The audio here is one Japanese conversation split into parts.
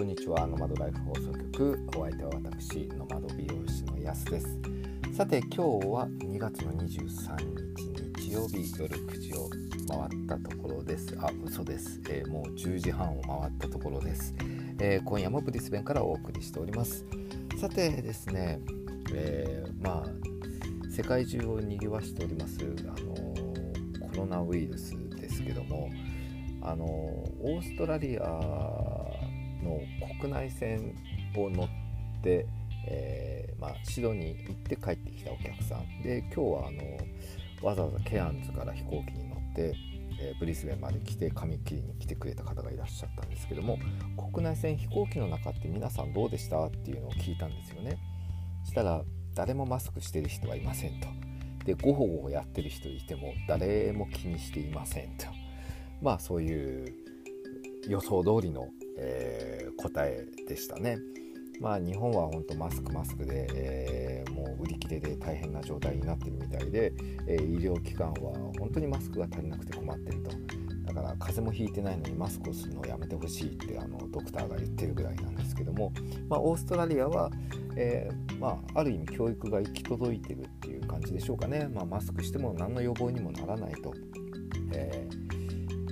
こんにちは。ノマドライフ放送局お相手は私ノマド美容師のやすです。さて今日は2月の23日日曜日夜9時を回ったところです。あ嘘です、えー、もう10時半を回ったところです、えー、今夜もブリスベンからお送りしております。さてですね、えー、まあ世界中を賑わしておりますあのコロナウイルスですけどもあのオーストラリアの国内線を乗って、えー、まあ、シドニー行って帰ってきたお客さん。で今日はあのわざわざケアンズから飛行機に乗って、えー、ブリスベンまで来て髪切りに来てくれた方がいらっしゃったんですけども国内線飛行機の中って皆さんどうでしたっていうのを聞いたんですよね。したら誰もマスクしてる人はいませんと。でゴホゴホやってる人いても誰も気にしていませんと。まあそういう予想通りの、えー、答えでしたね。まあ日本は本当マスクマスクで、えー、もう売り切れで大変な状態になってるみたいで、えー、医療機関は本当にマスクが足りなくて困ってると。だから風邪もひいてないのにマスクをするのをやめてほしいってあのドクターが言ってるぐらいなんですけども、まあ、オーストラリアは、えー、まあ、ある意味教育が行き届いてるっていう感じでしょうかね、まあ、マスクしても何の予防にもならないと。えー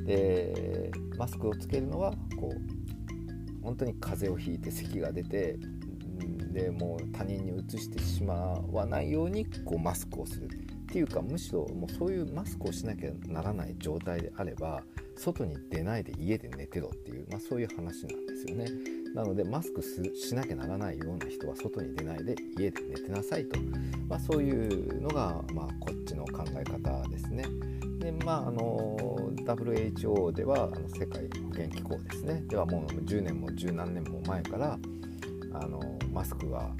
でマスクをつけるのはこう本当に風邪をひいて咳が出てでもう他人にうつしてしまわないようにこうマスクをする。っていうかむしろもうそういうマスクをしなきゃならない状態であれば外に出ないで家で寝てろっていう、まあ、そういう話なんですよね。なのでマスクしなきゃならないような人は外に出ないで家で寝てなさいと、まあ、そういうのが、まあ、こっちの考え方ですね。でまああの WHO ではあの世界保健機構ですねではもう10年も十何年も前からあのマスクは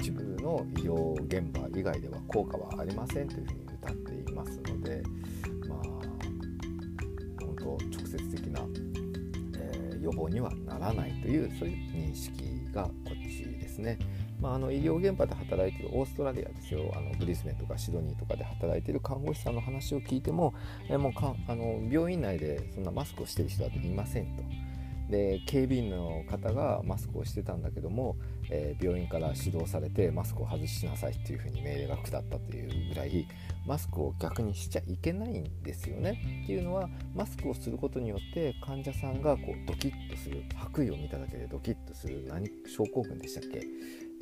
一部の医療現場以外では効果はありませんというふうに歌っていますので法、にはならないというそういう認識がこっちですね。まあ、あの医療現場で働いているオーストラリアですよあのブリスベンとかシドニーとかで働いている看護師さんの話を聞いてもえもうかあの病院内でそんなマスクをしてる人はいませんと。で警備員の方がマスクをしてたんだけども、えー、病院から指導されてマスクを外しなさいっていうふうに命令が下ったというぐらいマスクを逆にしちゃいけないんですよね。っていうのはマスクをすることによって患者さんがこうドキッとする白衣を見ただけでドキッとする何症候群でしたっけ？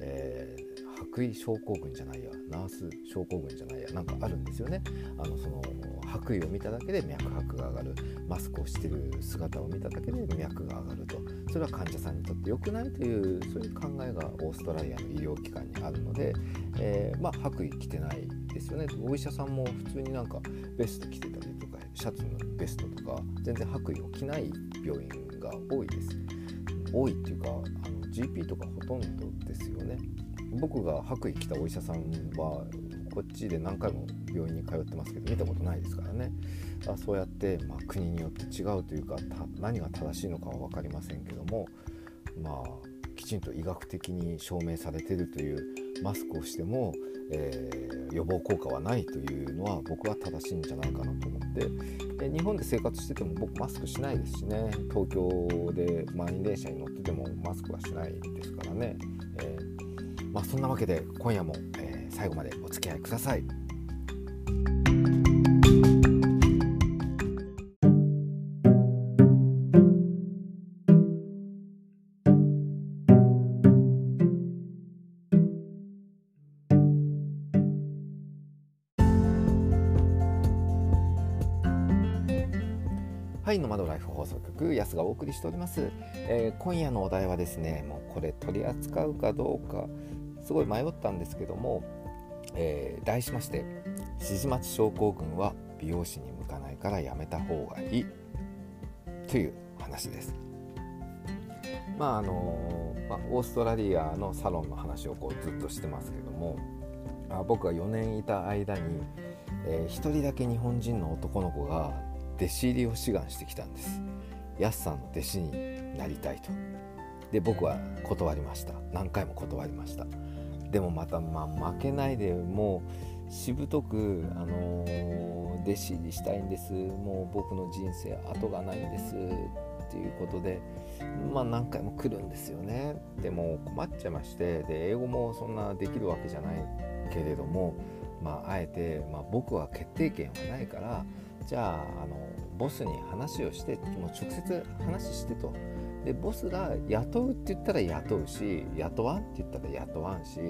えー、白衣症候群じゃないやナース症候群じゃないやなんかあるんですよねあのその白衣を見ただけで脈拍が上がる。マスクをしてる姿を見ただけで脈が上がると。それは患者さんにとって良くないというそういう考えがオーストラリアの医療機関にあるので、えー、まあ、白衣着てないですよね。お医者さんも普通になんかベスト着てたりとかシャツのベストとか全然白衣を着ない病院が多いです。多いっていうかあの GP とかほとんどですよね。僕が白衣着たお医者さんはこっちで何回も病院に通ってますけど見たことないですからね。あそうやって、まあ、国によって違うというか何が正しいのかは分かりませんけどもまあきちんと医学的に証明されてるというマスクをしても、えー、予防効果はないというのは僕は正しいんじゃないかなと思ってで日本で生活してても僕マスクしないですしね。東京で満員電車に乗っててもマスクはしないですからね、えー、まあ、そんなわけで今夜も、えー、最後までお付き合いください。はいの窓ライフ放送局安がお送りしております、えー、今夜のお題はですねもうこれ取り扱うかどうかすごい迷ったんですけども、えー、題しまして指示待ち症候群は美容師に向かないからやめた方がいいという話です。まああのまあ、オーストラリアのサロンの話をこうずっとしてますけどもあ僕が4年いた間に、えー、1人だけ日本人の男の子が弟子入りを志願してきたんです。やすさんの弟子になりたいと。で僕は断りました。何回も断りました。でもまた、まあ、負けないでもうしぶとく、あのー、弟子入りしたいんです。もう僕の人生後がないんですっていうことでまあ何回も来るんですよね。でも困っちゃいましてで英語もそんなできるわけじゃないけれどもまああえて、まあ、僕は決定権はないからじゃああのボスに話をしてもう直接話してと。でボスが雇うって言ったら雇うし雇わんって言ったら雇わんし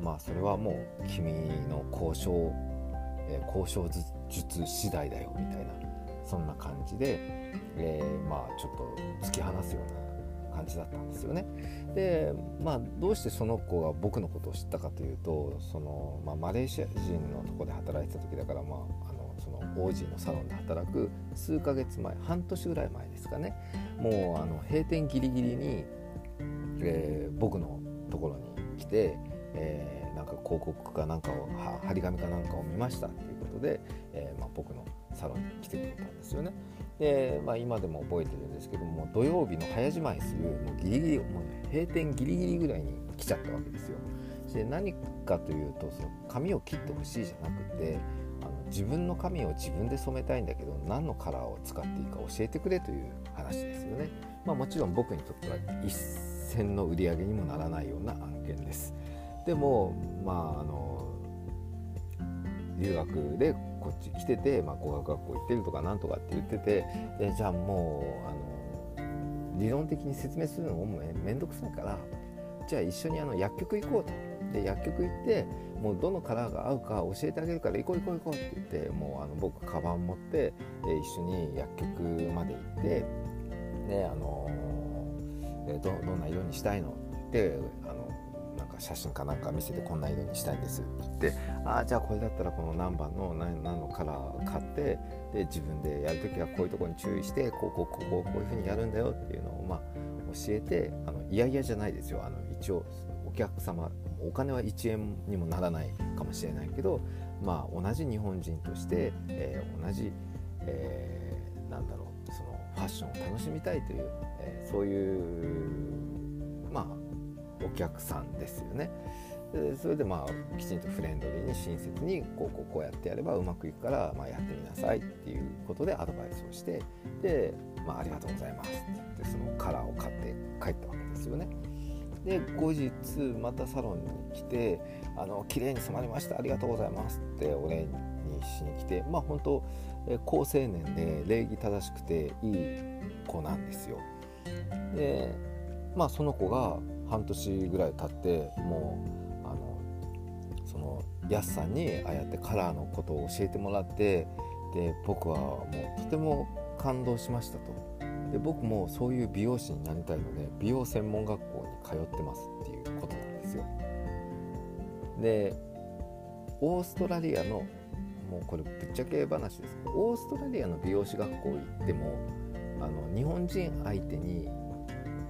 まあそれはもう君の交渉、え、交渉術次第だよみたいなそんな感じで、えー、まあちょっと突き放すような感じだったんですよね。でまあどうしてその子が僕のことを知ったかというとその、まあ、マレーシア人のとこで働いてた時だからまあそのオージーのサロンで働く数ヶ月前半年ぐらい前ですかねもうあの閉店ギリギリに、えー、僕のところに来て、えー、なんか広告かなんかを張り紙かなんかを見ましたっていうことで、えーまあ、僕のサロンに来てくれたんですよね。で、まあ、今でも覚えてるんですけども土曜日の早じまいするもうギリギリもう閉店ギリギリぐらいに来ちゃったわけですよ。で何かというとその髪を切ってほしいじゃなくて自分の髪を自分で染めたいんだけど何のカラーを使っていいか教えてくれという話ですよね。まあ、もちろん僕にとっては一銭の売り上げにもならないような案件です。でもまああの留学でこっち来てて、まあ、語学学校行ってるとかなんとかって言っててでじゃあもうあの理論的に説明するのもめんどくさいからじゃあ一緒にあの薬局行こうと。で薬局行ってもうどのカラーが合うか教えてあげるから行こう行こう行こうって言ってもうあの僕カバン持って、え一緒に薬局まで行ってであの、えどどんな色にしたいのって言ってあの写真かなんか見せてこんな色にしたいんですって言ってああじゃあこれだったらこの何番の何何のカラー買ってで自分でやるときはこういうところに注意してこうこうこうこうこういうふうにやるんだよっていうのをまあ教えてあのいやいやじゃないですよ。あの一応お客様お金は1円にもならないかもしれないけどまあ同じ日本人として、えー、同じ、えー、なんだろうそのファッションを楽しみたいという、えー、そういうまあお客さんですよね。それでまあきちんとフレンドリーに親切にこうこうこうやってやればうまくいくから、まあ、やってみなさいっていうことでアドバイスをしてで、まあ、ありがとうございますって言ってそのカラーを買って帰ったわけですよね。で後日またサロンに来て「あの綺麗に染まりましたありがとうございます」ってお礼にしに来てまあ本当好青年で礼儀正しくていい子なんですよ。でまあその子が半年ぐらい経ってもうあのそのやすさんにああやってカラーのことを教えてもらってで僕はもうとても感動しましたとで僕もそういう美容師になりたいので美容専門学校通ってますっていうことなんですよ。でオーストラリアのもうこれぶっちゃけ話です。けどオーストラリアの美容師学校行ってもあの日本人相手に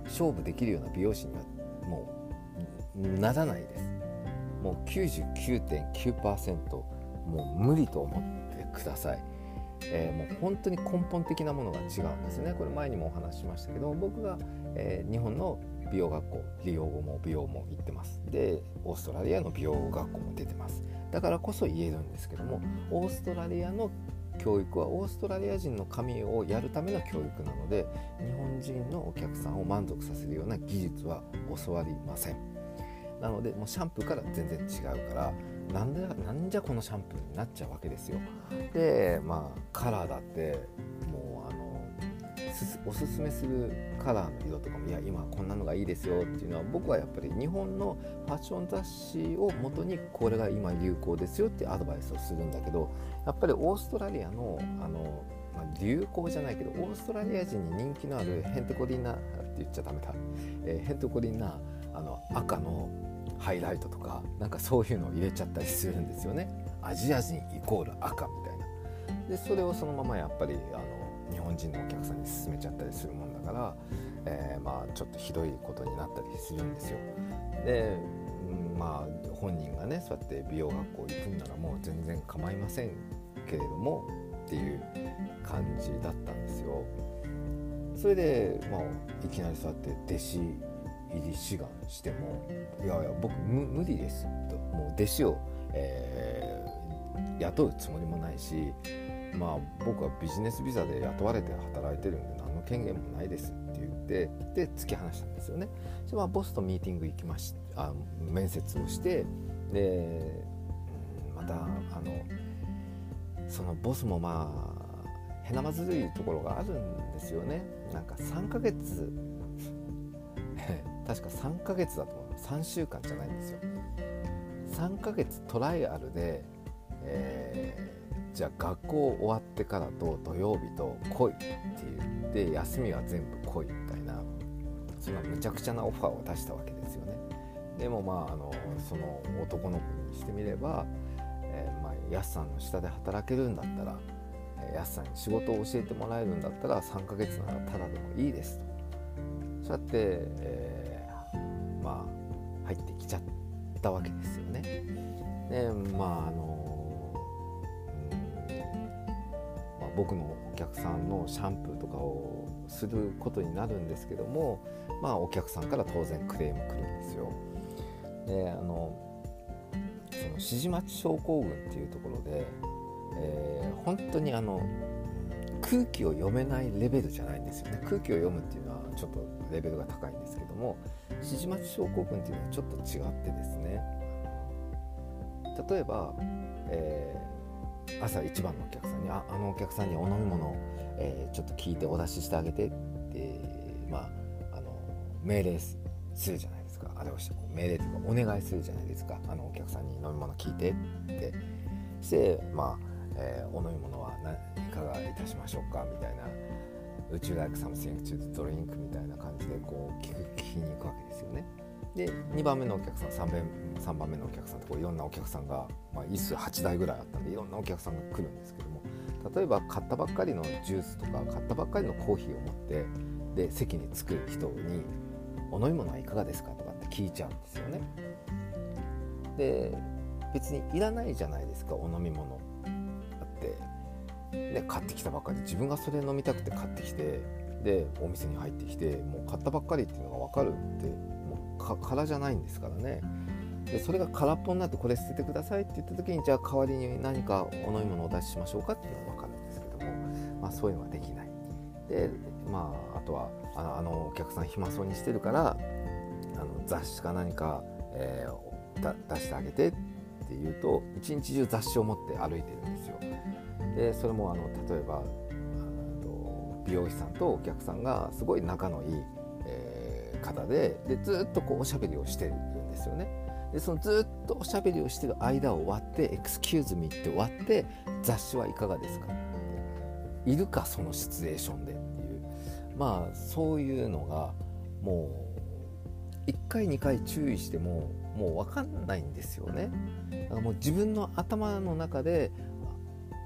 勝負できるような美容師にはもうならないです。もう99.9%もう無理と思ってください、えー、もう本当に根本的なものが違うんですね。これ前にもお話ししましたけど僕が、えー、日本の美容学校美容語も美容も行ってます。でオーストラリアの美容学校も出てます。だからこそ言えるんですけどもオーストラリアの教育はオーストラリア人の神をやるための教育なので日本人のお客さんを満足させるような技術は教わりません。なのでもうシャンプーから全然違うからなんでなんじゃこのシャンプーになっちゃうわけですよ。でまあカラーだってもうあのおすすめするカラーの色とかもいや今こんなのがいいですよっていうのは僕はやっぱり日本のファッション雑誌をもとにこれが今流行ですよっていうアドバイスをするんだけどやっぱりオーストラリアのあの、まあ、流行じゃないけどオーストラリア人に人気のあるヘンテコリンナって言っちゃダメだ、えー、ヘンテコリンナあの赤のハイライトとかなんかそういうのを入れちゃったりするんですよね。アジア人イコール赤みたいな。でそれをそのままやっぱりあの日本人のお客さんに勧めちゃったりするもんだから、えー、まあちょっとひどいことになったりするんですよ。で、うん、まあ本人がねそうやって美容学校行くんならもう全然構いませんけれどもっていう感じだったんですよ。それで、まあ、いきなりそうやって弟子入り志願しても「いやいや僕無理です」ともう弟子を、えー、雇うつもりもないしまあ僕はビジネスビザで雇われて働いてるんでの権限もないですって言ってで突き放したんですよね。で、まあ、ボスとミーティング行きましあ面接をしてでまたあのそのボスもまあへなまずるいところがあるんですよね。なんか3ヶ月 確か3ヶ月だと思う。3週間じゃないんですよ。3ヶ月トライアルで、えー、じゃあ学校終わってからと土曜日と来いって言って休みは全部来いみたいなそんなむちゃくちゃなオファーを出したわけですよねでもまああのその男の子にしてみれば、えー、まあ、ヤスさんの下で働けるんだったら、えー、ヤスさんに仕事を教えてもらえるんだったら3ヶ月ならただでもいいですとそうやって、えー、まあ入ってきちゃったわけですよね。でまああの、うんまあ、僕のお客さんのシャンプーとかをすることになるんですけどもまあお客さんから当然クレーム来るんですよ。であのその指示待ち症候群っていうところで、えー、本当にあの空気を読めないレベルじゃないんですよね空気を読むっていうのはちょっとレベルが高いんですけども指示待ち症候群っていうのはちょっと違ってですね例えば、えー、朝一番のお客さんにああのお客さんにお飲み物、えー、ちょっと聞いてお出ししてあげてってまああの命令するじゃないですか。あれをして命令というかお願いするじゃないですか。あのお客さんに飲み物聞いてって。してまあ、えー、お飲み物は何いかがいたしましょうかみたいな。宇宙 like something to drink みたいな感じでこう聞く聞きに行くわけですよね。で2番目のお客さん 3, 番3番目のお客さんとこういろんなお客さんが、まあ、椅子8台ぐらいあったんでいろんなお客さんが来るんですけども例えば買ったばっかりのジュースとか買ったばっかりのコーヒーを持ってで席に着く人に「お飲み物はいかがですか?」とかって聞いちゃうんですよね。で別にいらないじゃないですかお飲み物だって、ね、買ってきたばっかり自分がそれ飲みたくて買ってきてでお店に入ってきてもう買ったばっかりっていうのが分かるって空じゃないんですからね。でそれが空っぽになってこれ捨ててくださいって言った時にじゃあ代わりに何かお飲み物をお出ししましょうかっていうのは分かるんですけども、まあ、そういうのはできない。でまああとはあのあのお客さん暇そうにしてるからあの雑誌か何か、えー、出してあげてって言うと一日中雑誌を持って歩いてるんですよ。でそれもあの例えば美容師さんとお客さんがすごい仲のいい、方ででずっとこうおしゃべりをしてるんですよね。でそのずっとおしゃべりをしてる間を割って「エクスキューズミ」って割って雑誌はいかがですか？いるかそのシチュエーションでっていうまあそういうのがもう1回2回注意してももう分かんないんですよね。だからもう自分の頭の中で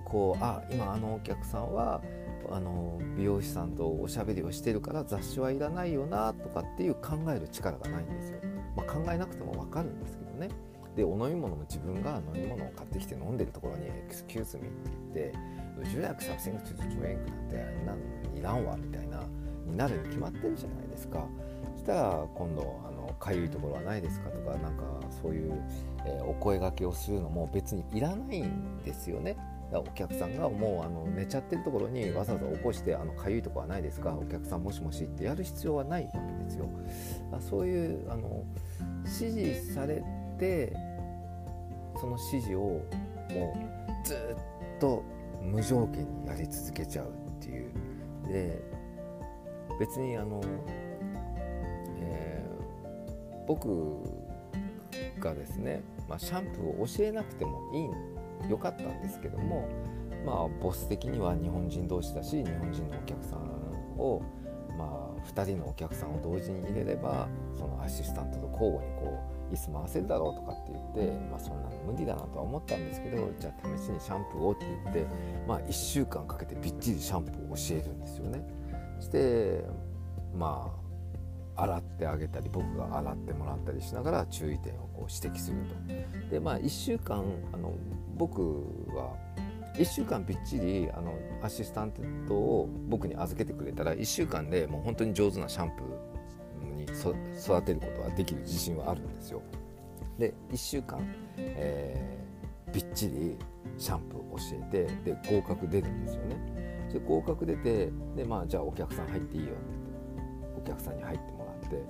こうあ今あのお客さんはあの美容師さんとおしゃべりをしてるから雑誌はいらないよなとかっていう考える力がないんですよ。まあ、考えなくても分かるんですけどね。でお飲み物も自分が飲み物を買ってきて飲んでるところに「エクスキューズミ」って言って「宇宙薬サブシングトゥドリンクなんてなんいらんわ」みたいなになるに決まってるじゃないですか。そしたら今度あのかゆいところはないですかとかなんかそういう、えー、お声がけをするのも別にいらないんですよね。お客さんがもうあの寝ちゃってるところにわざわざ起こして「あのかゆいとこはないですか？お客さんもしもし」ってやる必要はないわけですよ。そういうあの指示されてその指示をもうずっと無条件にやり続けちゃうっていう。で別にあの、えー、僕がですね、まあ、シャンプーを教えなくてもいいん良かったんですけどもまあボス的には日本人同士だし日本人のお客さんをまあ2人のお客さんを同時に入れればそのアシスタントと交互にこう椅子回せるだろうとかって言って、まあ、そんなの無理だなとは思ったんですけどじゃあ試しにシャンプーをって言って、まあ、1週間かけてびっちりシャンプーを教えるんですよね。してまあ洗ってあげたり僕が洗ってもらったりしながら注意点を指摘すると。でまあ1週間あの僕は1週間びっちりあのアシスタントを僕に預けてくれたら1週間でもう本当に上手なシャンプーに育てることはできる自信はあるんですよ。で1週間、えー、びっちりシャンプー教えてで合格出るんですよね。で合格出てでまあじゃあお客さん入っていいよってお客さんに入ってもらって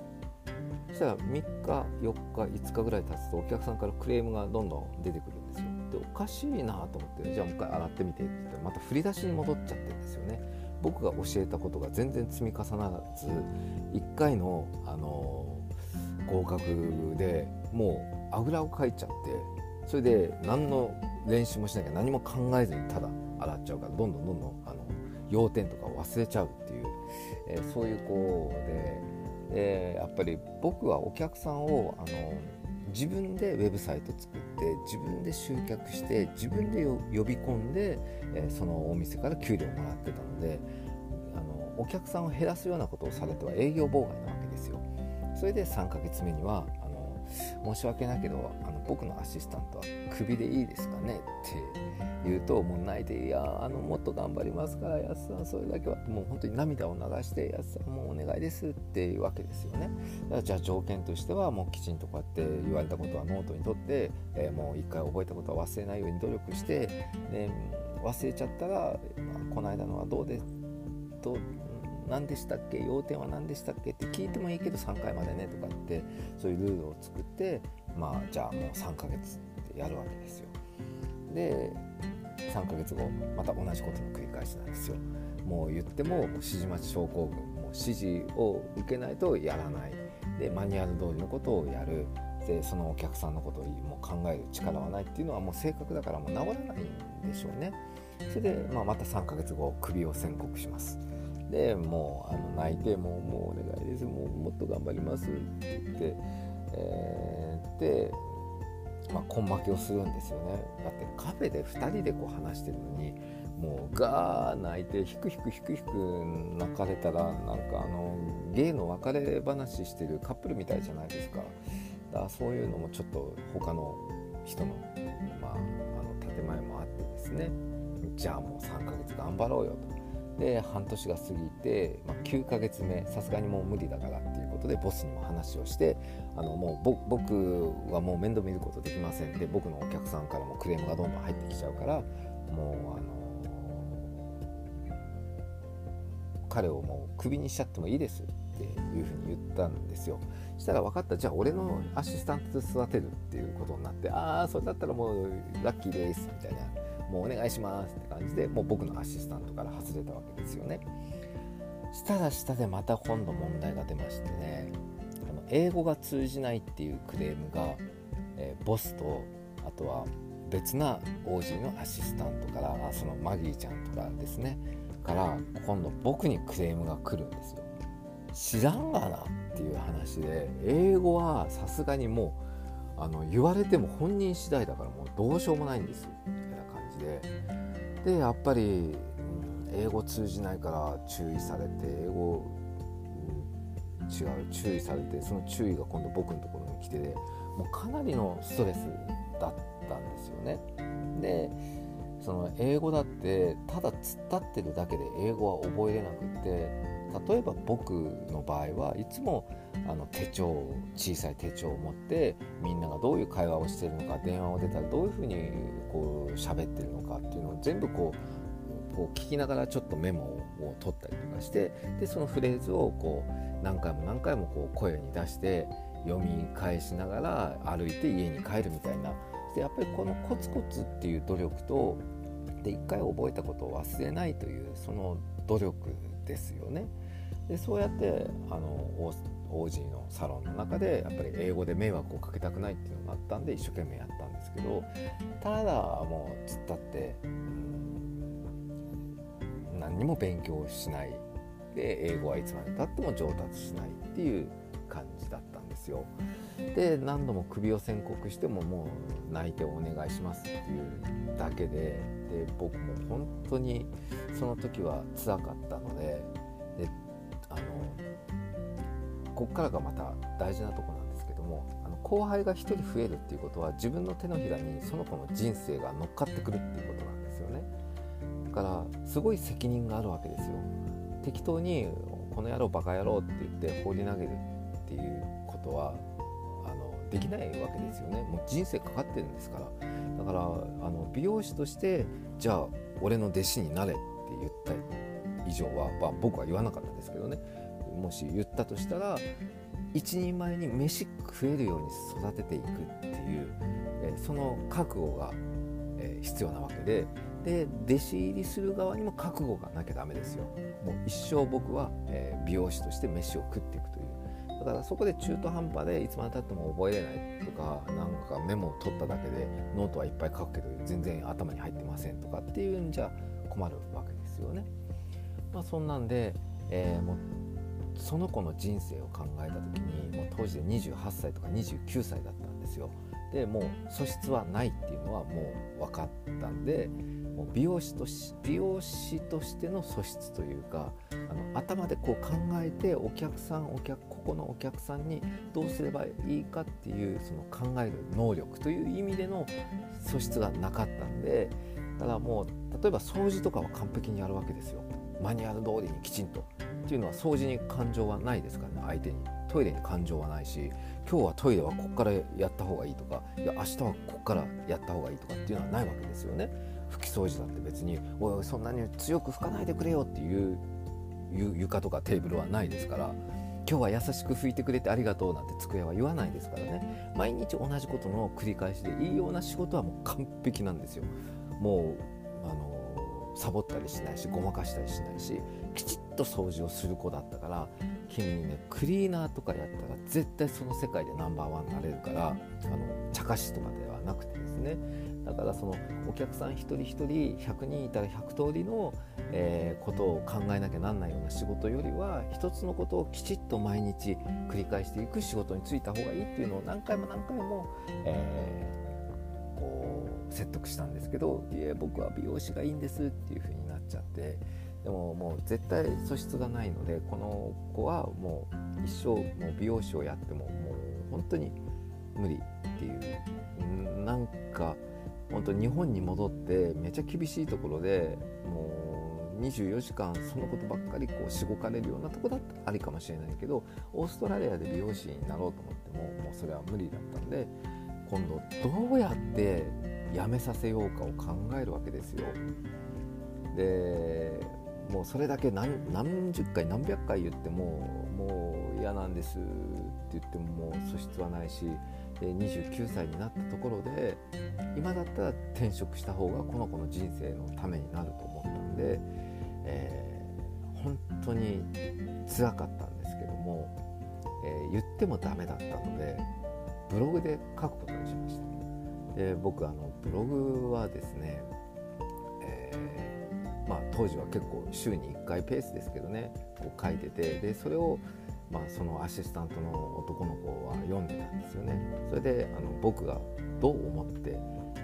したら3日4日5日ぐらい経つとお客さんからクレームがどんどん出てくるんですよ。でおかしいなと思ってじゃあもう一回洗ってみてって言ったらまた振り出しに戻っちゃってるんですよね。僕が教えたことが全然積み重ならず1回の、あの合格でもうあぐらをかいちゃってそれで何の練習もしなきゃ何も考えずにただ洗っちゃうからどんどんどんどんあの要点とかを忘れちゃうっていう、えー、そういう子で、でやっぱり僕はお客さんをあの自分でウェブサイト作って自分で集客して自分で呼び込んで、えー、そのお店から給料をもらってたのであのお客さんを減らすようなことをされては営業妨害なわけですよ。それで3ヶ月目には申し訳ないけどあの僕のアシスタントはクビでいいですかねって言うともう泣いて「いやあのもっと頑張りますから安さんそれだけは」もう本当に涙を流して「安さんもうお願いです」っていうわけですよね。だからじゃあ条件としてはもうきちんとこうやって言われたことはノートにとって、えー、もう一回覚えたことは忘れないように努力して、で忘れちゃったら「この間のはどうでどう何でしたっけ？要点は何でしたっけ？って聞いてもいいけど3回までねとかってそういうルールを作ってまあじゃあもう3ヶ月ってやるわけですよ。で3ヶ月後また同じことの繰り返しなんですよ。もう言っても指示待ち症候群もう指示を受けないとやらないでマニュアル通りのことをやるでそのお客さんのことをもう考える力はないっていうのはもう性格だからもう治らないんでしょうね。それで、まあ、また3ヶ月後首を宣告します。でもうあの泣いてもう「もうお願いです。もうもっと頑張ります」って言って、えー、で、まあ、根負けをするんですよね。だってカフェで2人でこう話してるのにもうガー泣いてヒクヒクヒクヒク泣かれたらなんかあのゲイの別れ話してるカップルみたいじゃないですか。だそういうのもちょっと他の人の,、まあ、あの建前もあってですね。じゃあもう3ヶ月頑張ろうよと。で半年が過ぎて、まあ、9ヶ月目さすがにもう無理だからっていうことでボスにも話をしてあのもう僕はもう面倒見ることできません。で僕のお客さんからもクレームがどんどん入ってきちゃうからもうあの彼をもうクビにしちゃってもいいですっていうふうに言ったんですよ。したら分かった。じゃあ俺のアシスタントで育てるっていうことになってああそれだったらもうラッキーですみたいな。もうお願いしますって感じでもう僕のアシスタントから外れたわけですよね。したら下でまた今度問題が出ましてねあの英語が通じないっていうクレームが、えー、ボスとあとは別な OG のアシスタントからそのマギーちゃんとかですねから今度僕にクレームが来るんですよ。知らんがなっていう話で英語はさすがにもうあの言われても本人次第だからもうどうしようもないんですででやっぱり、英語通じないから注意されて英語、違う注意されてその注意が今度僕のところに来てもうかなりのストレスだったんですよね。でその英語だってただ突っ立ってるだけで英語は覚えれなくって例えば僕の場合はいつもあの手帳小さい手帳を持ってみんながどういう会話をしているのか電話を出たらどういうふうにこう喋ってるのかっていうのを全部こうこう聞きながらちょっとメモを取ったりとかしてでそのフレーズをこう何回も何回もこう声に出して読み返しながら歩いて家に帰るみたいな。でやっぱりこのコツコツっていう努力とで一回覚えたことを忘れないというその努力ですよね。でそうやってあの OG のサロンの中でやっぱり英語で迷惑をかけたくないっていうのがあったんで一生懸命やったんですけどただもうつったって、うん、何にも勉強しないで英語はいつまでたっても上達しないっていう感じだったんですよ。で何度も首を宣告してももう泣いてお願いしますっていうだけでで僕も本当にその時は辛かったのでであのここからがまた大事なとこなんですけどもあの後輩が1人増えるっていうことは自分の手のひらにその子の人生が乗っかってくるっていうことなんですよねだからすごい責任があるわけですよ適当にこの野郎バカ野郎って言って放り投げるっていうことはあのできないわけですよね。もう人生かかってるんですから。だからあの美容師としてじゃあ俺の弟子になれって言ったり上は、まあ、僕は言わなかったですけどね。もし言ったとしたら一人前に飯食えるように育てていくっていう、え、その覚悟が、え、必要なわけで。で弟子入りする側にも覚悟がなきゃダメですよ。もう一生僕は、え、美容師として飯を食っていくというだからそこで中途半端でいつまでたっても覚えれないとかなんかメモを取っただけでノートはいっぱい書くけど全然頭に入ってませんとかっていうんじゃ困るわけですよね。まあ、そんなんで、えー、もうその子の人生を考えた時にもう当時で28歳とか29歳だったんですよ。でもう素質はないっていうのはもう分かったんでもう美容師とし美容師としての素質というかあの頭でこう考えてお客さんお客ここのお客さんにどうすればいいかっていうその考える能力という意味での素質がなかったんでだからもう例えば掃除とかは完璧にやるわけですよ。マニュアル通りにきちんと。っていうのは掃除に感情はないですからね相手に。トイレに感情はないし今日はトイレはここからやった方がいいとかいや明日はここからやった方がいいとかっていうのはないわけですよね。拭き掃除だって別に「おいそんなに強く拭かないでくれよ」っていう床とかテーブルはないですから今日は優しく拭いてくれてありがとうなんて机は言わないですからね。毎日同じことの繰り返しでいいような仕事はもう完璧なんですよ。もうあのサボったりしないしごまかしたりしないしきちっと掃除をする子だったから君ねクリーナーとかやったら絶対その世界でナンバーワンになれるからあの茶化しとかではなくてですねだからそのお客さん一人一人100人いたら100通りの、えー、ことを考えなきゃなんないような仕事よりは一つのことをきちっと毎日繰り返していく仕事に就いた方がいいっていうのを何回も何回も、えー、こう説得したんですけど「いえ僕は美容師がいいんです」っていうふうになっちゃってでももう絶対素質がないのでこの子はもう一生もう美容師をやってももう本当に無理っていうなんか本当日本に戻ってめちゃ厳しいところでもう24時間そのことばっかりこうしごかれるようなとこだったらありかもしれないけどオーストラリアで美容師になろうと思ってももうそれは無理だったんで今度どうやって辞めさせようかを考えるわけですよ。でもうそれだけ何何十回何百回言ってももう嫌なんですって言ってももう素質はないしで29歳になったところで今だったら転職した方がこの子の人生のためになると思ったんで、えー、本当につらかったんですけども、えー、言ってもダメだったのでブログで書くことにしました。で僕あのブログはですね、えー、まあ、当時は結構週に1回ペースですけどねこう書いててでそれをまあ、そのアシスタントの男の子は読んでたんですよね。それであの僕がどう思って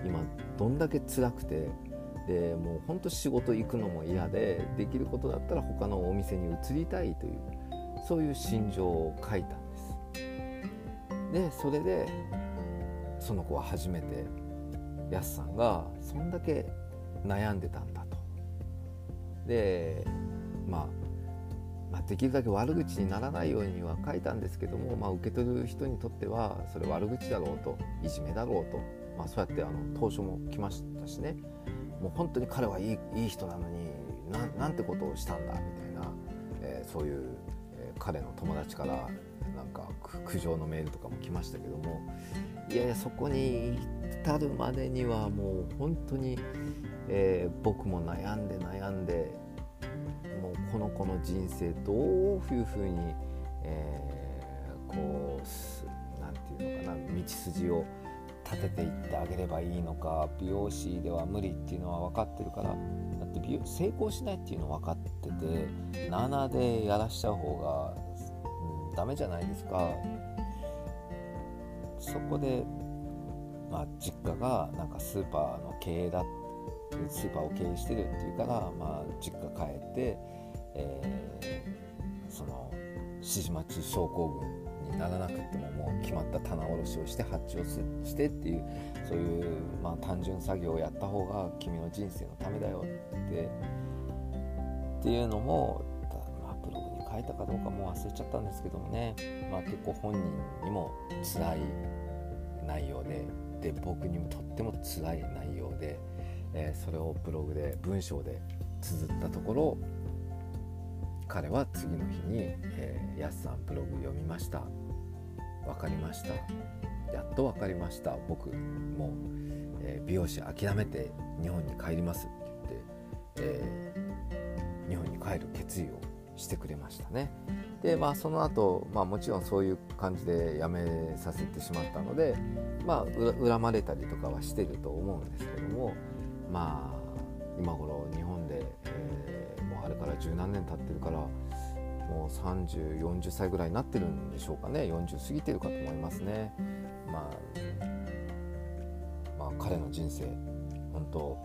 今どんだけ辛くてでもうほんと仕事行くのも嫌でできることだったら他のお店に移りたいというそういう心情を書いたんです。でそれでその子は初めてやすさんがそんだけ悩んでたんだと。でまあまあ、できるだけ悪口にならないようには書いたんですけども、まあ、受け取る人にとってはそれ悪口だろうといじめだろうと、まあ、そうやってあの当初も来ましたしね。もう本当に彼はいいいい人なのになんてことをしたんだみたいな、えー、そういう、えー、彼の友達からなんか苦情のメールとかも来ましたけども。いやいやそこに至るまでにはもう本当に、えー、僕も悩んで悩んでこの子の人生どういうふうに、えー、こう何て言うのかな道筋を立てていってあげればいいのか美容師では無理っていうのは分かってるからだって美容成功しないっていうの分かってて7でやらしちゃう方が、うん、ダメじゃないですか。そこで、まあ、実家がなんかスーパーの経営だスーパーを経営してるっていうから、まあ、実家帰ってえー、その指示待ち症候群にならなくてももう決まった棚卸しをして発注をしてっていうそういう、まあ、単純作業をやった方が君の人生のためだよってっていうのも、まあ、ブログに書いたかどうかもう忘れちゃったんですけどもね、まあ、結構本人にも辛い内容でで僕にもとっても辛い内容で、えー、それをブログで文章で綴ったところ彼は次の日に「えー、やすさんブログ読みました。分かりました。やっと分かりました。僕もう、えー、美容師諦めて日本に帰ります」って言って、えー、日本に帰る決意をしてくれましたね。でまあその後、まあもちろんそういう感じで辞めさせてしまったのでまあ恨まれたりとかはしてると思うんですけどもまあ今頃日本で、えー、から十何年経ってるからもう3040歳ぐらいになってるんでしょうかね40過ぎてるかと思いますね。まあ、まあ、彼の人生本当、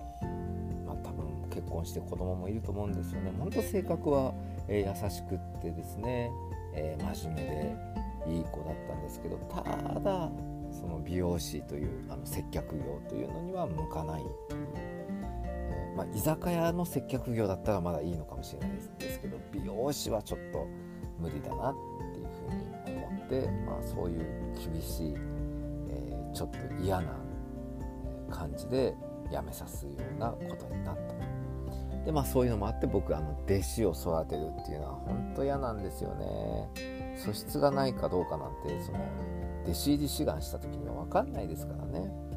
ま、多分結婚して子供もいると思うんですよね。本当性格は、えー、優しくってですね、えー、真面目でいい子だったんですけどただその美容師というあの接客業というのには向かないまあ、居酒屋の接客業だったらまだいいのかもしれないですけど美容師はちょっと無理だなっていうふうに思って、まあ、そういう厳しい、えー、ちょっと嫌な感じで辞めさすようなことになったでまあそういうのもあって僕あの弟子を育てるっていうのは本当嫌なんですよね。素質がないかどうかなんてその弟子入り志願した時には分かんないですからね。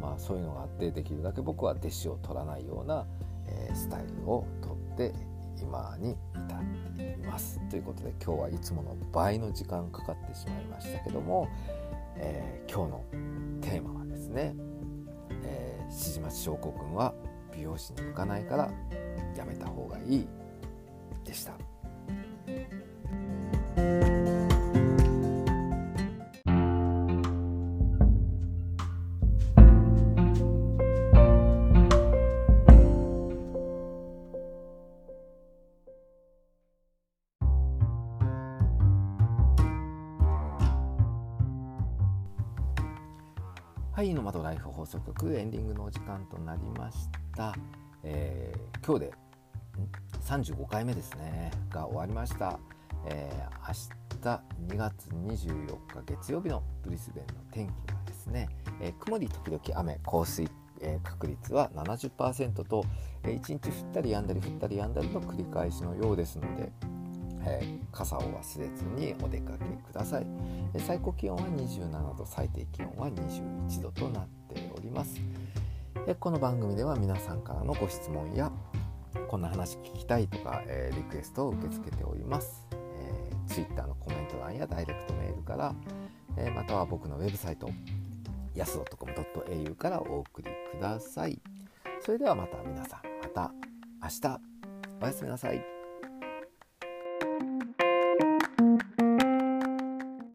まあ、そういうのがあってできるだけ僕は弟子を取らないような、えー、スタイルをとって今に至っていますということで今日はいつもの倍の時間かかってしまいましたけども、えー、今日のテーマはですね、えー、七松症候群は美容師に向かないからやめた方がいいでした。はい、の窓ライフ放送局エンディングのお時間となりました。えー、今日で35回目ですねが終わりました。えー、明日2月24日月曜日のブリスベンの天気はですね、えー、曇り時々雨降水、えー、確率は70%と、えー、1日降ったりやんだり降ったりやんだりの繰り返しのようですので、えー、傘を忘れずにお出かけください。最高気温は27度最低気温は21度となっております。この番組では皆さんからのご質問やこんな話聞きたいとか、えー、リクエストを受け付けております、えー、Twitter のコメント欄やダイレクトメールから、えー、または僕のウェブサイトやす .com.au からお送りください。それではまた皆さんまた明日。おやすみなさい。